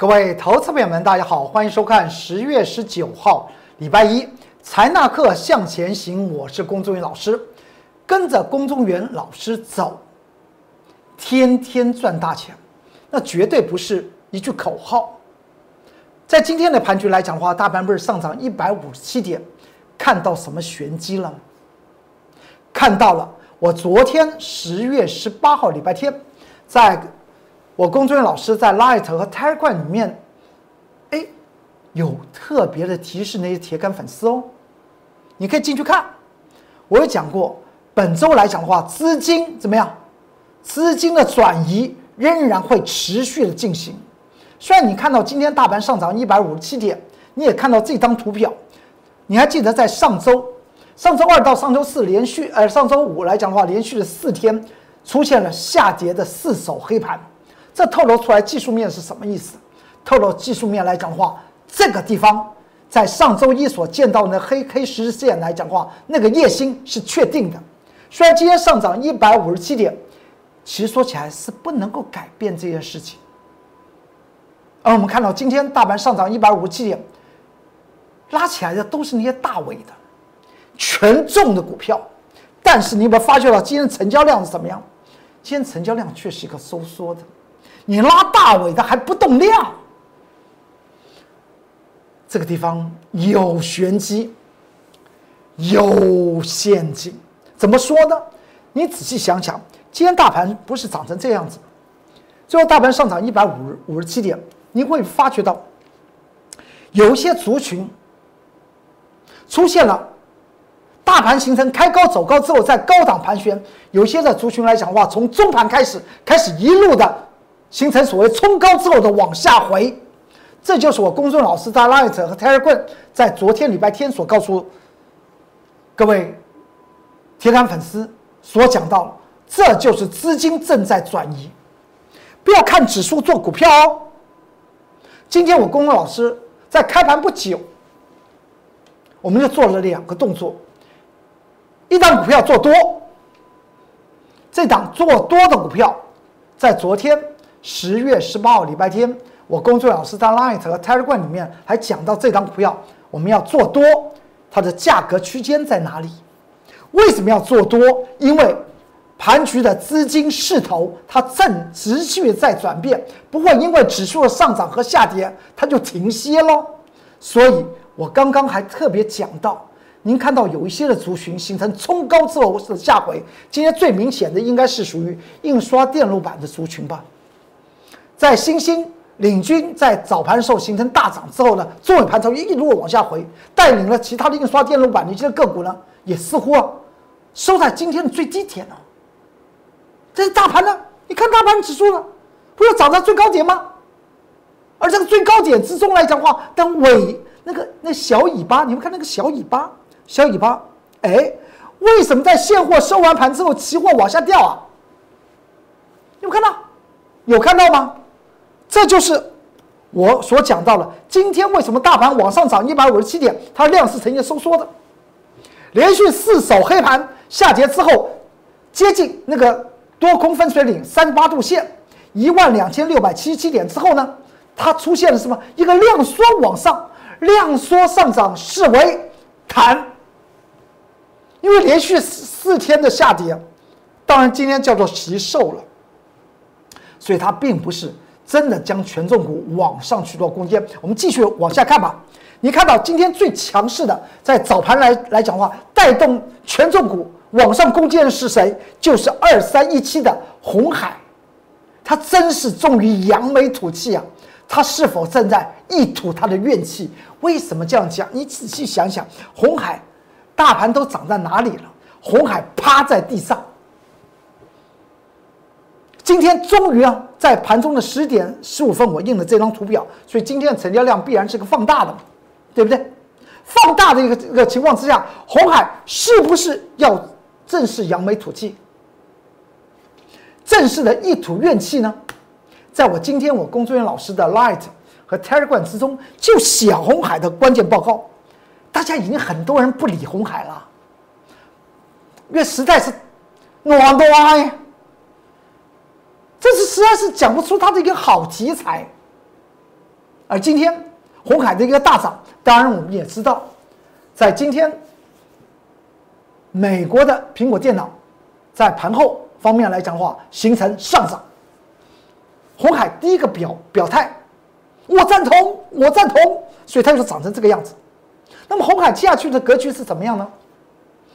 各位投资朋友们，大家好，欢迎收看十月十九号礼拜一财纳课向前行。我是龚宗元老师，跟着龚宗元老师走，天天赚大钱，那绝对不是一句口号。在今天的盘局来讲的话，大盘不是上涨一百五十七点，看到什么玄机了吗？看到了，我昨天十月十八号礼拜天，在。我工作人员老师在 Light 和 Telegram 里面，哎，有特别的提示那些铁杆粉丝哦，你可以进去看。我有讲过，本周来讲的话，资金怎么样？资金的转移仍然会持续的进行。虽然你看到今天大盘上涨一百五十七点，你也看到这张图表，你还记得在上周、上周二到上周四连续，呃，上周五来讲的话，连续的四天出现了下跌的四手黑盘。这透露出来技术面是什么意思？透露技术面来讲的话，这个地方在上周一所见到的黑黑十字线来讲的话，那个夜星是确定的。虽然今天上涨一百五十七点，其实说起来是不能够改变这件事情。而我们看到今天大盘上涨一百五十七点，拉起来的都是那些大尾的、权重的股票。但是你有没有发觉到今天成交量是怎么样？今天成交量却是一个收缩的。你拉大尾的还不动量，这个地方有玄机，有陷阱。怎么说呢？你仔细想想，今天大盘不是涨成这样子，最后大盘上涨一百五五十七点，你会发觉到有一些族群出现了大盘形成开高走高之后，在高档盘旋，有些的族群来讲的话，从中盘开始开始一路的。形成所谓冲高之后的往下回，这就是我公众老师在 Light 和 Telegram 在昨天礼拜天所告诉各位铁杆粉丝所讲到，这就是资金正在转移，不要看指数做股票哦。今天我公众老师在开盘不久，我们就做了两个动作，一档股票做多，这档做多的股票在昨天。十月十八号礼拜天，我工作老师在 Line 和 Telegram 里面还讲到这张股票，我们要做多，它的价格区间在哪里？为什么要做多？因为盘局的资金势头它正持续在转变，不会因为指数的上涨和下跌它就停歇喽。所以我刚刚还特别讲到，您看到有一些的族群形成冲高之后是下回，今天最明显的应该是属于印刷电路板的族群吧。在新兴领军在早盘时候形成大涨之后呢，中尾盘从一路往下回，带领了其他的印刷电路板的一些个股呢，也似乎啊收在今天的最低点了。这是大盘呢？你看大盘指数呢，不是涨到最高点吗？而这个最高点之中来讲话，但尾那个那小尾巴，你们看那个小尾巴，小尾巴，哎，为什么在现货收完盘之后，期货往下掉啊？有看到？有看到吗？这就是我所讲到的，今天为什么大盘往上涨一百五十七点，它量是呈现收缩的，连续四手黑盘下跌之后，接近那个多空分水岭三十八度线一万两千六百七十七点之后呢，它出现了什么？一个量缩往上，量缩上涨视为弹，因为连续四天的下跌，当然今天叫做习受了，所以它并不是。真的将权重股往上去做攻坚，我们继续往下看吧。你看到今天最强势的，在早盘来来讲的话，带动权重股往上攻坚的是谁？就是二三一七的红海，它真是终于扬眉吐气啊！它是否正在一吐它的怨气？为什么这样讲？你仔细想想，红海大盘都涨在哪里了？红海趴在地上。今天终于啊，在盘中的十点十五分，我印了这张图表，所以今天的成交量必然是个放大的，对不对？放大的一个一个情况之下，红海是不是要正式扬眉吐气，正式的一吐怨气呢？在我今天我工作人员老师的 Light 和 Telegram 之中，就写红海的关键报告，大家已经很多人不理红海了，因为实在是暖不呀。这是实在是讲不出它的一个好题材。而今天红海的一个大涨，当然我们也知道，在今天美国的苹果电脑在盘后方面来讲的话，形成上涨。红海第一个表表态，我赞同，我赞同，所以它就涨成这个样子。那么红海接下去的格局是怎么样呢？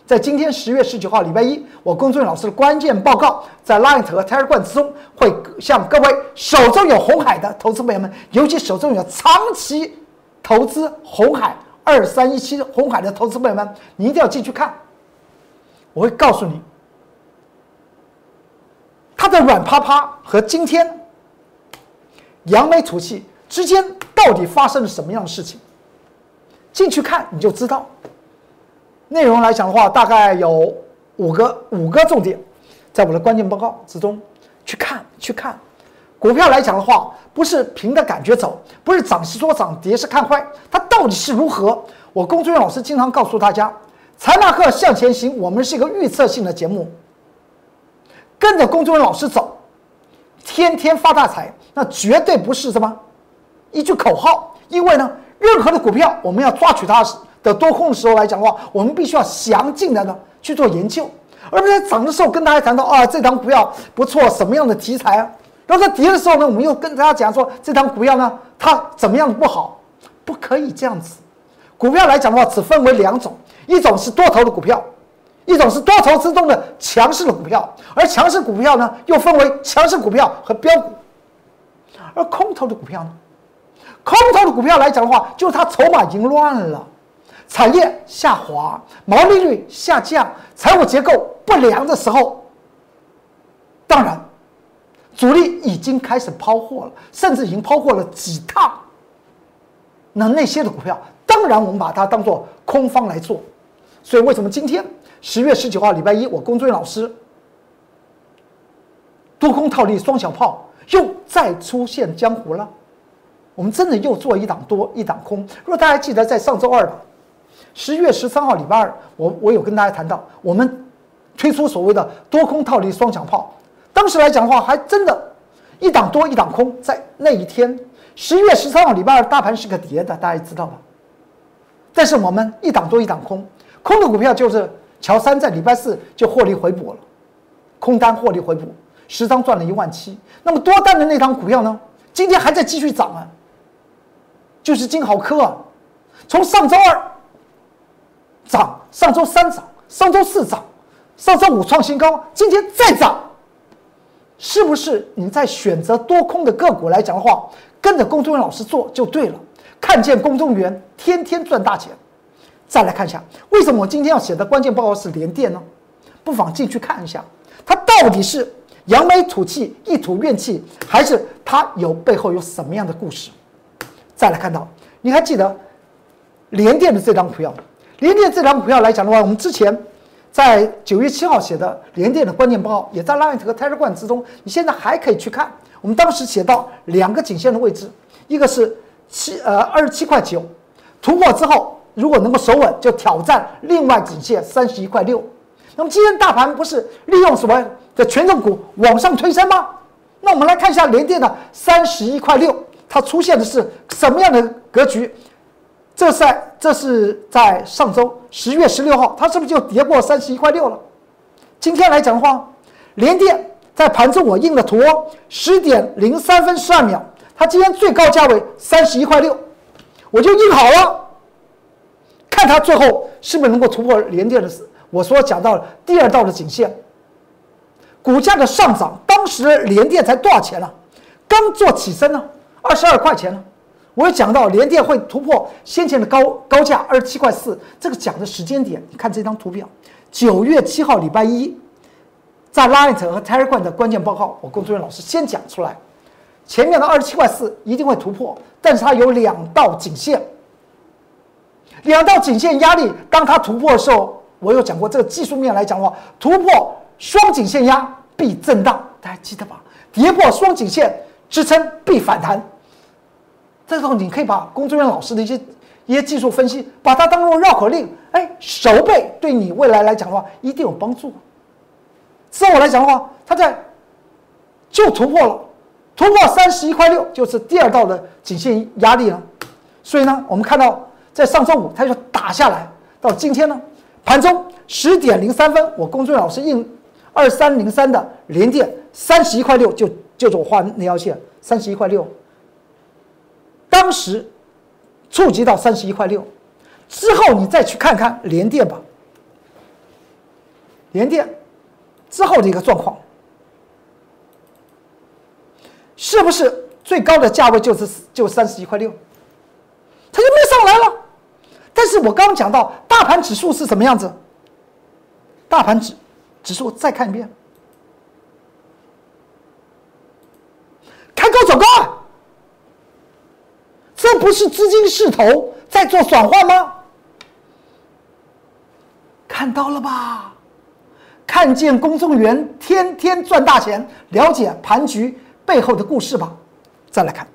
在今天十月十九号礼拜一，我龚俊老师的关键报告在 Line 和 Telegram 之中，会向各位手中有红海的投资朋友们，尤其手中有长期投资红海二三一七红海的投资朋友们，你一定要进去看。我会告诉你，它的软趴趴和今天扬眉吐气之间到底发生了什么样的事情？进去看你就知道。内容来讲的话，大概有五个五个重点，在我的关键报告之中去看去看。股票来讲的话，不是凭着感觉走，不是涨是说涨，跌是看坏，它到底是如何？我龚志远老师经常告诉大家，财马克向前行，我们是一个预测性的节目，跟着龚志远老师走，天天发大财，那绝对不是什么一句口号，因为呢，任何的股票我们要抓取它。的多空的时候来讲的话，我们必须要详尽的呢去做研究，而不是在涨的时候跟大家谈到啊，这张股票不错，什么样的题材啊？然后在跌的时候呢，我们又跟大家讲说这张股票呢它怎么样不好？不可以这样子。股票来讲的话，只分为两种，一种是多头的股票，一种是多头之中的强势的股票。而强势股票呢，又分为强势股票和标股。而空头的股票呢，空头的股票来讲的话，就是它筹码已经乱了。产业下滑，毛利率下降，财务结构不良的时候，当然，主力已经开始抛货了，甚至已经抛货了几趟。那那些的股票，当然我们把它当做空方来做。所以为什么今天十月十九号礼拜一，我龚俊老师多空套利双小炮又再出现江湖了？我们真的又做一档多一档空。如果大家记得在上周二吧。十月十三号礼拜二，我我有跟大家谈到，我们推出所谓的多空套利双响炮。当时来讲的话，还真的，一档多一档空。在那一天，十一月十三号礼拜二，大盘是个跌的，大家知道吧？但是我们一档多一档空，空的股票就是乔三在礼拜四就获利回补了，空单获利回补，十张赚了一万七。那么多单的那张股票呢？今天还在继续涨啊，就是金豪科啊，从上周二。涨，上周三涨，上周四涨，上周五创新高，今天再涨，是不是你在选择多空的个股来讲的话，跟着公众员老师做就对了？看见公众员天天赚大钱，再来看一下，为什么我今天要写的关键报告是连电呢？不妨进去看一下，它到底是扬眉吐气、一吐怨气，还是它有背后有什么样的故事？再来看到，你还记得连电的这张股票？联电这两股票来讲的话，我们之前在九月七号写的联电的关键报告，也在 Line 和 Telegram 之中，你现在还可以去看。我们当时写到两个颈线的位置，一个是七呃二十七块九，突破之后如果能够守稳，就挑战另外颈线三十一块六。那么今天大盘不是利用什么的权重股往上推升吗？那我们来看一下联电的三十一块六，它出现的是什么样的格局？这在这是在上周十月十六号，它是不是就跌破三十一块六了？今天来讲的话，联电在盘中我印的图，十点零三分十二秒，它今天最高价位三十一块六，我就印好了，看它最后是不是能够突破联电的我所讲到的第二道的颈线。股价的上涨，当时联电才多少钱了？刚做起身呢，二十二块钱了。我有讲到联电会突破先前的高高价二十七块四，这个讲的时间点，你看这张图表，九月七号礼拜一，在 Line 和 Telegram 的关键报告，我工作人员老师先讲出来，前面的二十七块四一定会突破，但是它有两道颈线，两道颈线压力，当它突破的时候，我有讲过这个技术面来讲的话，突破双颈线压必震荡，大家记得吧？跌破双颈线支撑必反弹。这时候你可以把工作人员老师的一些一些技术分析，把它当做绕口令，哎，熟背对你未来来讲的话一定有帮助。之后我来讲的话，它在就突破了突破三十一块六就是第二道的颈线压力了。所以呢，我们看到在上周五它就打下来，到今天呢，盘中十点零三分，我公孙老师印二三零三的连电三十一块六，就就是我画那条线三十一块六，当时触及到三十一块六之后，你再去看看连电吧，连电之后的一个状况。是不是最高的价位就是就三十一块六？它就没上来了。但是我刚讲到大盘指数是什么样子？大盘指指数再看一遍，开高走高，啊，这不是资金势头在做转换吗？看到了吧？看见公众员天天赚大钱，了解盘局。背后的故事吧，再来看。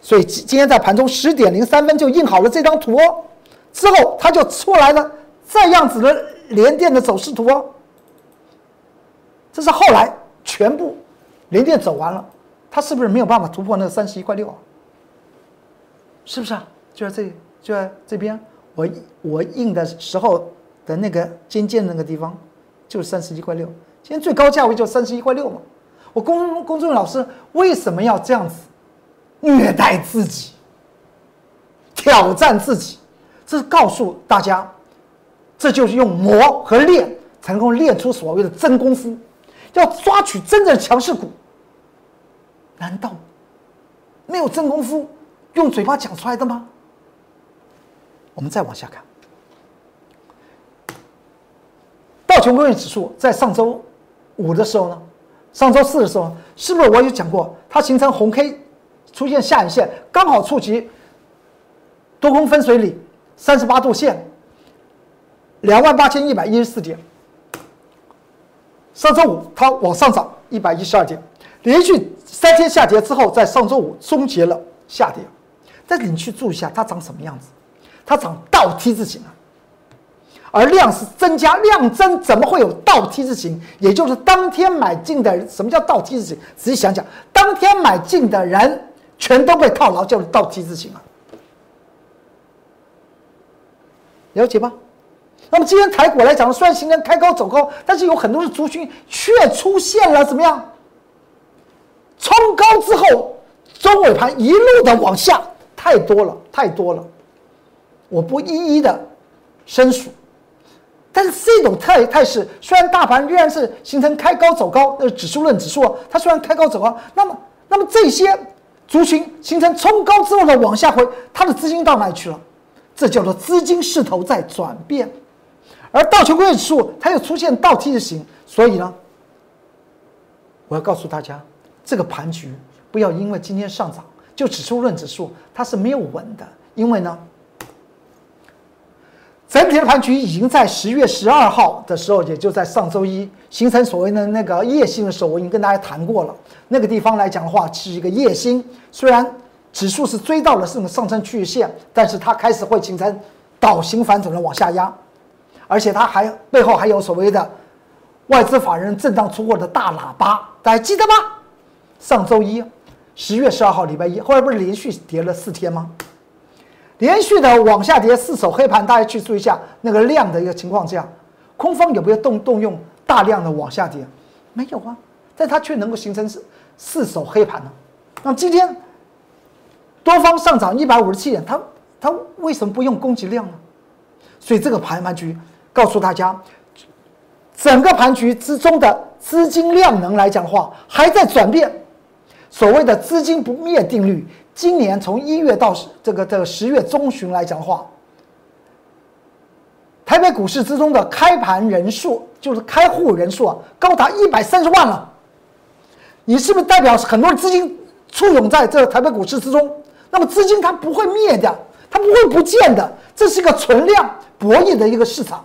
所以今天在盘中十点零三分就印好了这张图哦，之后它就出来了这样子的连电的走势图哦。这是后来全部连电走完了，它是不是没有办法突破那个三十一块六啊？是不是啊？就在这就在这边，我我印的时候的那个尖尖那个地方就是三十一块六，今天最高价位就三十一块六嘛。我公公众老师为什么要这样子虐待自己、挑战自己？这是告诉大家，这就是用磨和练才能够练出所谓的真功夫。要抓取真正的强势股，难道没有真功夫用嘴巴讲出来的吗？我们再往下看，道琼工业指数在上周五的时候呢？上周四的时候，是不是我有讲过？它形成红 K，出现下影线，刚好触及多空分水岭三十八度线，两万八千一百一十四点。上周五它往上涨一百一十二点，连续三天下跌之后，在上周五终结了下跌。但是你去注意一下，它长什么样子？它长倒 T 字形啊。而量是增加，量增怎么会有倒 T 字形？也就是当天买进的人，什么叫倒 T 字形？仔细想想，当天买进的人全都被套牢，叫做倒 T 字形啊，了解吧？那么今天台股来讲，虽然形成开高走高，但是有很多的族群却出现了怎么样？冲高之后，中尾盘一路的往下，太多了，太多了，我不一一的申数。但是这种态态势，虽然大盘仍然是形成开高走高，那指数论指数啊，它虽然开高走高，那么那么这些族群形成冲高之后的往下回，它的资金到哪里去了？这叫做资金势头在转变。而道琼工业指数它又出现倒 T 字形，所以呢，我要告诉大家，这个盘局不要因为今天上涨就指数论指数它是没有稳的，因为呢。整体的盘局已经在十月十二号的时候，也就在上周一形成所谓的那个夜星的时候，我已经跟大家谈过了。那个地方来讲的话，是一个夜星。虽然指数是追到了这个上升趋势线，但是它开始会形成倒行反转的往下压，而且它还背后还有所谓的外资法人震荡出货的大喇叭，大家记得吗？上周一十月十二号礼拜一，后来不是连续跌了四天吗？连续的往下跌，四手黑盘，大家去注意一下那个量的一个情况。这样，空方有没有动动用大量的往下跌？没有啊，但它却能够形成四四手黑盘呢。那今天多方上涨一百五十七点，它它为什么不用供给量呢？所以这个盘盘局告诉大家，整个盘局之中的资金量能来讲的话，还在转变。所谓的资金不灭定律。今年从一月到这个这个十月中旬来讲的话，台北股市之中的开盘人数，就是开户人数啊，高达一百三十万了。你是不是代表很多资金簇拥在这台北股市之中？那么资金它不会灭掉，它不会不见的，这是一个存量博弈的一个市场。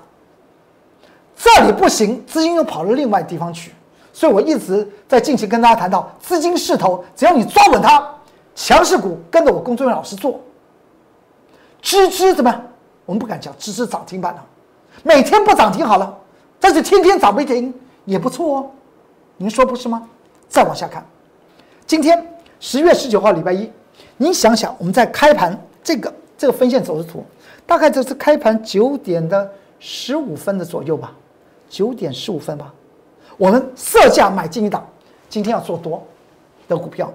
这里不行，资金又跑到另外地方去。所以我一直在近期跟大家谈到资金势头，只要你抓稳它。强势股跟着我工作人员老师做，支支怎么样？我们不敢讲支支涨停板了，每天不涨停好了，但是天天涨不停也不错哦，您说不是吗？再往下看，今天十月十九号礼拜一，你想想，我们在开盘这个这个分线走势图，大概这是开盘九点的十五分的左右吧，九点十五分吧。我们设价买进一档，今天要做多的股票。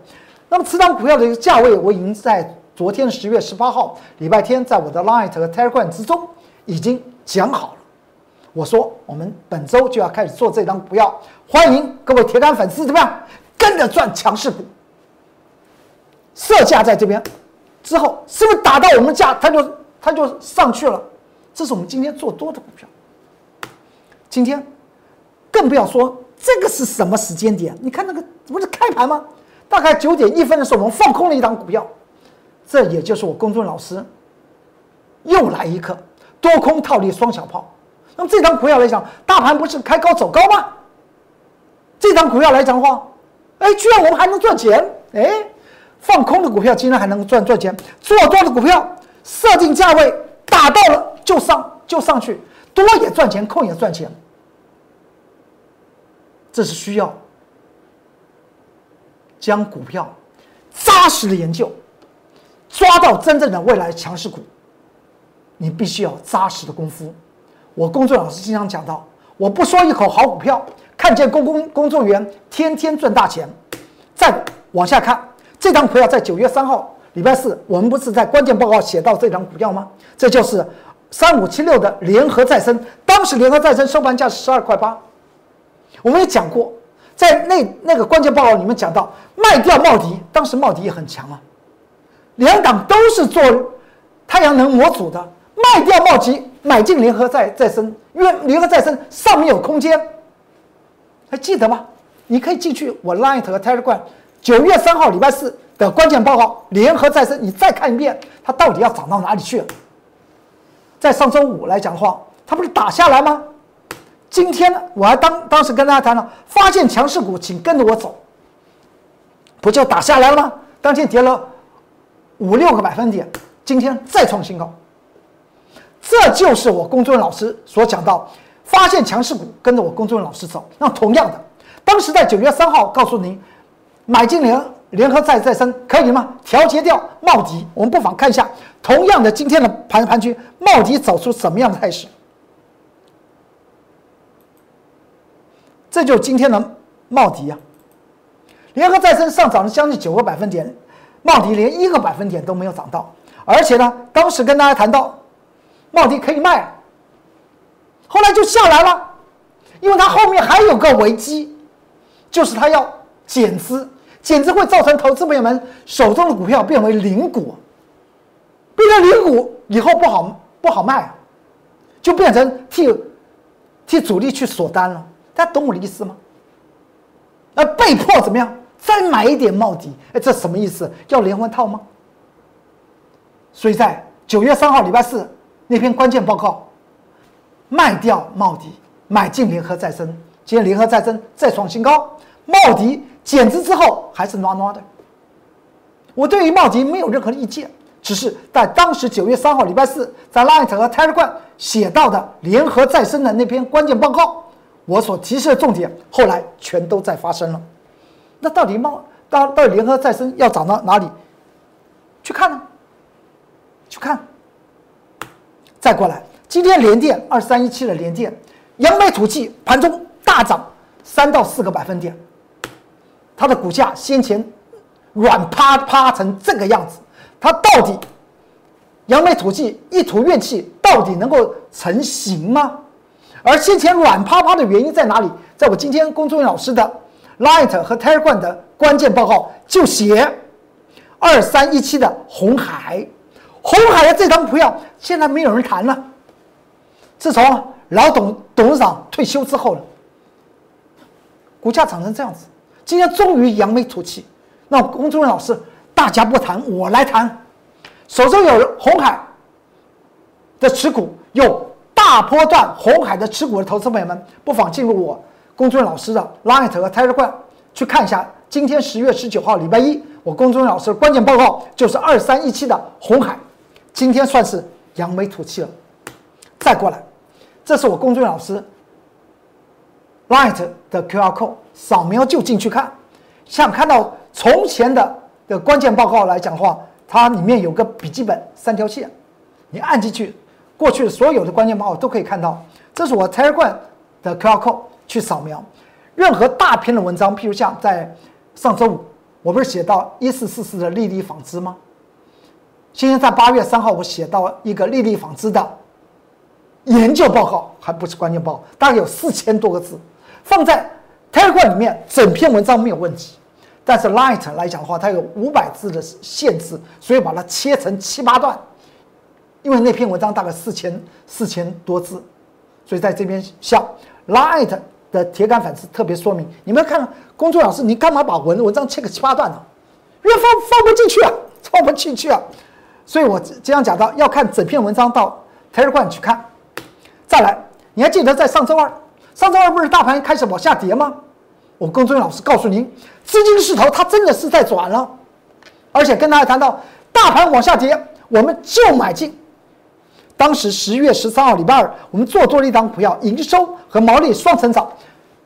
那么此档股票的一个价位，我已经在昨天十月十八号礼拜天，在我的 Light 和 Telegram 之中已经讲好了。我说我们本周就要开始做这张股票，欢迎各位铁杆粉丝怎么样跟着赚强势股。设价在这边之后，是不是打到我们价，它就它就上去了？这是我们今天做多的股票。今天更不要说这个是什么时间点？你看那个不是开盘吗？大概九点一分的时候，我们放空了一档股票，这也就是我公众老师又来一课，多空套利双小炮。那么这张股票来讲，大盘不是开高走高吗？这张股票来讲的话，哎，居然我们还能赚钱！哎，放空的股票竟然还能赚赚钱，做多的股票设定价位打到了就上就上去，多也赚钱，空也赚钱。这是需要。将股票扎实的研究，抓到真正的未来强势股，你必须要扎实的功夫。我工作老师经常讲到，我不说一口好股票，看见公公工作员天天赚大钱。再往下看，这张股票在九月三号礼拜四，我们不是在关键报告写到这张股票吗？这就是三五七六的联合再生，当时联合再生收盘价是十二块八，我们也讲过。在那那个关键报告里面讲到，卖掉茂迪，当时茂迪也很强啊，两党都是做太阳能模组的，卖掉茂迪，买进联合再再生，因为联合再生上面有空间，还记得吗？你可以进去我 Line 和 Telegram，九月三号礼拜四的关键报告，联合再生，你再看一遍，它到底要涨到哪里去了？在上周五来讲的话，它不是打下来吗？今天，我还当当时跟大家谈了，发现强势股，请跟着我走，不就打下来了吗？当天跌了五六个百分点，今天再创新高。这就是我公孙老师所讲到，发现强势股，跟着我公孙老师走。那同样的，当时在九月三号告诉您，买进联联合再再生可以吗？调节掉茂迪，我们不妨看一下，同样的今天的盘盘区，茂迪走出什么样的态势？这就是今天的茂迪啊，联合再生上涨了将近九个百分点，茂迪连一个百分点都没有涨到，而且呢，当时跟大家谈到，茂迪可以卖，后来就下来了，因为它后面还有个危机，就是它要减资，减资会造成投资朋友们手中的股票变为零股，变成零股以后不好不好卖，就变成替替主力去锁单了。大家懂我的意思吗？那被迫怎么样？再买一点帽底？哎，这什么意思？要连环套吗？所以在九月三号礼拜四那篇关键报告，卖掉帽底，买进联合再生。今天联合再生再创新高，帽底减资之后还是暖暖的。我对于帽底没有任何的意见，只是在当时九月三号礼拜四在 Light 和 Telegram 写到的联合再生的那篇关键报告。我所提示的重点，后来全都在发生了。那到底冒到到底联合再生要涨到哪里？去看呢？去看。再过来，今天联电二三一七的联电，扬眉吐气，盘中大涨三到四个百分点。它的股价先前软趴趴成这个样子，它到底扬眉吐气，一吐怨气，到底能够成型吗？而先前软趴趴的原因在哪里？在我今天龚忠老师的 Light 和 Telegram 的关键报告就写二三一七的红海，红海的这张股票现在没有人谈了。自从老董董事长退休之后了，股价涨成这样子，今天终于扬眉吐气。那龚忠老师，大家不谈，我来谈。手中有红海的持股有。大波段红海的持股的投资朋友们，不妨进入我公孙老师的 Light 和 Telegram 去看一下。今天十月十九号礼拜一，我公孙老师的关键报告就是二三一七的红海，今天算是扬眉吐气了。再过来，这是我公孙老师 Light 的 QR code，扫描就进去看。想看到从前的的关键报告来讲的话，它里面有个笔记本三条线，你按进去，过去所有的关键报告都可以看到。这是我 Telegram 的 QR code 去扫描，任何大篇的文章，譬如像在上周五，我不是写到一四四四的利率纺织吗？今天在八月三号，我写到一个利率纺织的研究报告，还不是关键报告，大概有四千多个字，放在。Telegram 里面整篇文章没有问题，但是 Light 来讲的话，它有五百字的限制，所以把它切成七八段。因为那篇文章大概四千四千多字，所以在这边像 Light 的铁杆粉丝特别说明，你们看公众老师，你干嘛把文文章切个七八段呢？因为放放不进去啊，放不进去啊。所以我这样讲到，要看整篇文章到 Telegram 去看。再来，你还记得在上周二，上周二不是大盘开始往下跌吗？我龚忠老师告诉您，资金势头它真的是在转了，而且跟大家谈到大盘往下跌，我们就买进。当时十月十三号礼拜二，我们做多了一档股票，营收和毛利双成长。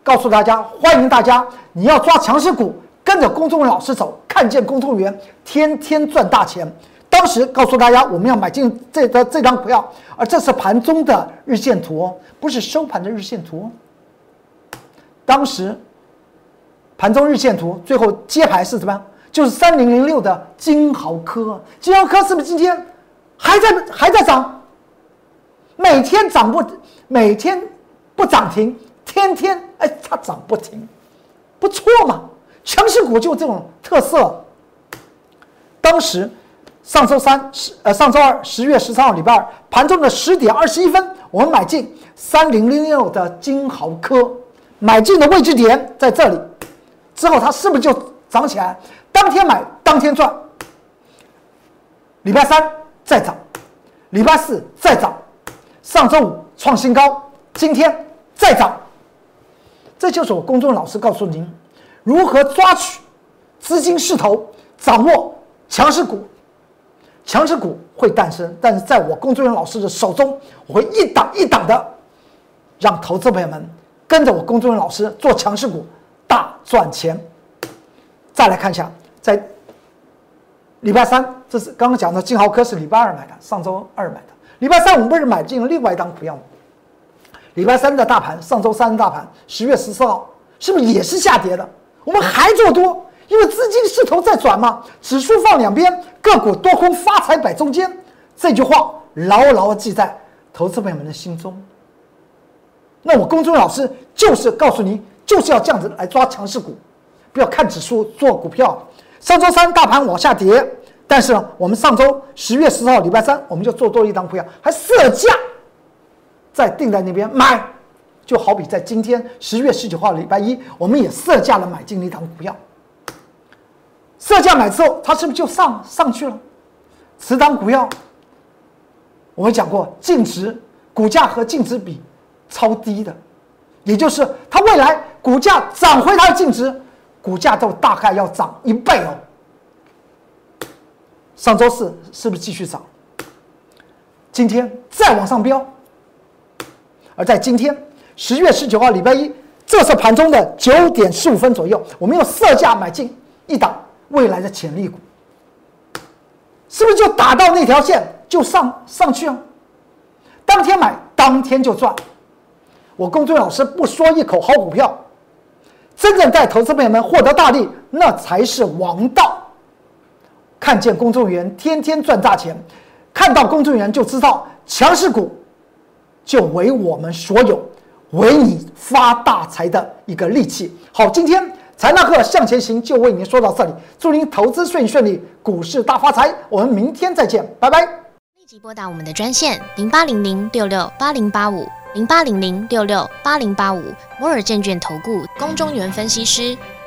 告诉大家，欢迎大家，你要抓强势股，跟着龚忠老师走，看见公众员天天赚大钱。当时告诉大家，我们要买进这的这张股票，而这是盘中的日线图哦，不是收盘的日线图。当时。盘中日线图最后接牌是什么？就是三零零六的金豪科，金豪科是不是今天还在还在涨？每天涨不，每天不涨停，天天哎它涨不停，不错嘛！强势股就这种特色。当时上周三十呃上周二十月十三号礼拜二盘中的十点二十一分，我们买进三零零六的金豪科，买进的位置点在这里。之后它是不是就涨起来？当天买当天赚。礼拜三再涨，礼拜四再涨，上周五创新高，今天再涨。这就是我公众老师告诉您，如何抓取资金势头，掌握强势股。强势股会诞生，但是在我公众老师的手中，我会一档一档的让投资朋友们跟着我公众老师做强势股。大赚钱。再来看一下，在礼拜三，这是刚刚讲的金豪科是礼拜二买的，上周二买的。礼拜三我们不是买进了另外一档股票吗？礼拜三的大盘，上周三的大盘，十月十四号是不是也是下跌的？我们还做多，因为资金势头在转嘛。指数放两边，个股多空发财摆中间。这句话牢牢记在投资朋友们的心中。那我公众老师就是告诉你。就是要这样子来抓强势股，不要看指数做股票。上周三大盘往下跌，但是呢，我们上周十月十号礼拜三我们就做多一档股票，还设价在定在那边买，就好比在今天十月十九号礼拜一，我们也设价了买进了一档股票。设价买之后，它是不是就上上去了？此档股票我们讲过，净值股价和净值比超低的，也就是它未来。股价涨回它的净值，股价就大概要涨一倍哦。上周四是不是继续涨？今天再往上飙。而在今天十月十九号礼拜一，这是盘中的九点十五分左右，我们用色价买进一档未来的潜力股，是不是就打到那条线就上上去啊？当天买当天就赚。我公孙老师不说一口好股票。真正带投资朋友们获得大利，那才是王道。看见公众员天天赚大钱，看到公众员就知道强势股就为我们所有，为你发大财的一个利器。好，今天财纳克向前行就为您说到这里，祝您投资顺顺利，股市大发财。我们明天再见，拜拜。立即拨打我们的专线零八零零六六八零八五。零八零零六六八零八五摩尔证券投顾公中原分析师，